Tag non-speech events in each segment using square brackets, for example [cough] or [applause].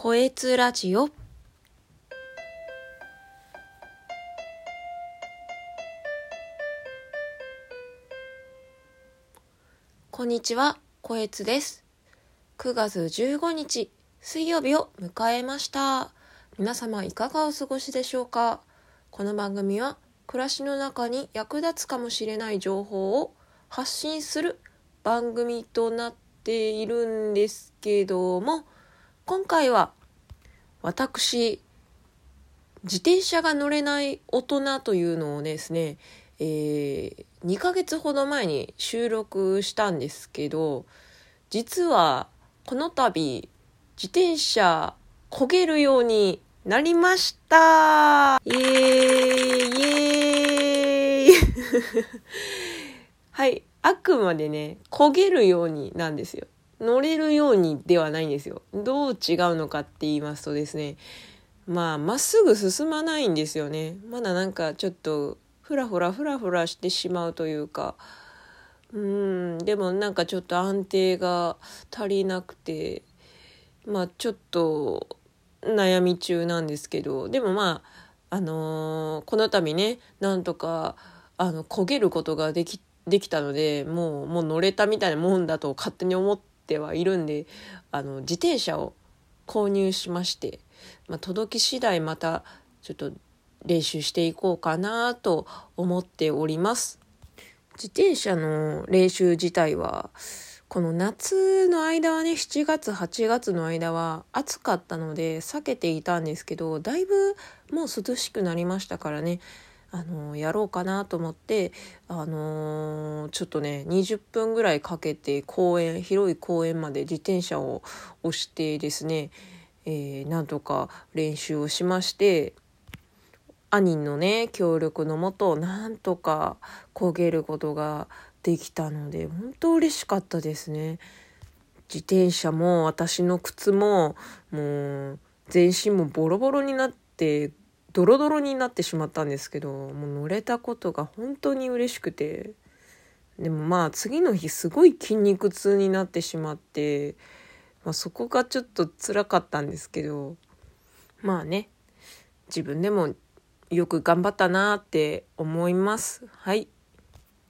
こえつラジオこんにちは、こえつです。9月15日、水曜日を迎えました。皆様いかがお過ごしでしょうか？この番組は暮らしの中に役立つかもしれない情報を発信する番組となっているんですけども、今回は私、自転車が乗れない大人というのをですね、えー2ヶ月ほど前に収録したんですけど、実はこの度自転車焦げるようになりましたイエーイイエーイ [laughs] はい。あくまでね、焦げるようになんですよ。乗れるようにではないんですよ。どう違うのかって言いますとですね、まあ、まっすぐ進まないんですよね。まだなんかちょっと、ふらふらふらふらしてしまうというか、うん、でもなんかちょっと安定が足りなくて、まあちょっと悩み中なんですけど、でもまあ、あのーこの度ね、なんとか、あの、焦げることができ、できたので、もう、もう乗れたみたいなもんだと勝手に思ってはいるんで、あの、自転車を購入しまして、まあ、届き次第また、ちょっと練習していこうかなと思っております。自転車の練習自体は、この夏の間はね、7月、8月の間は暑かったので避けていたんですけど、だいぶもう涼しくなりましたからね、あの、やろうかなと思って、あのちょっとね、20分ぐらいかけて公園、広い公園まで自転車を押してですね、えーなんとか練習をしまして、兄のね協力のもとなんとか焦げることができたので本当嬉しかったですね。自転車も私の靴ももう全身もボロボロになってドロドロになってしまったんですけどもう乗れたことが本当に嬉しくてでもまあ次の日すごい筋肉痛になってしまって、まあ、そこがちょっと辛かったんですけどまあね自分でもよく頑張ったなって思います。はい。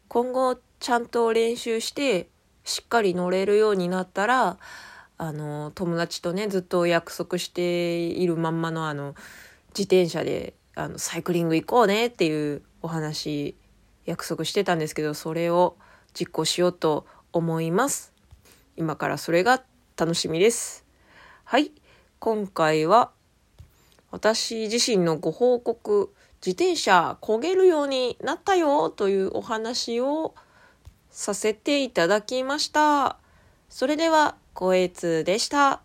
今後ちゃんと練習してしっかり乗れるようになったら、あの、友達とね、ずっと約束しているまんまのあの、自転車で、あの、サイクリング行こうねっていうお話、約束してたんですけど、それを実行しようと思います。今からそれが楽しみです。はい。今回は私自身のご報告、自転車焦げるようになったよというお話をさせていただきました。それでは、こえつでした。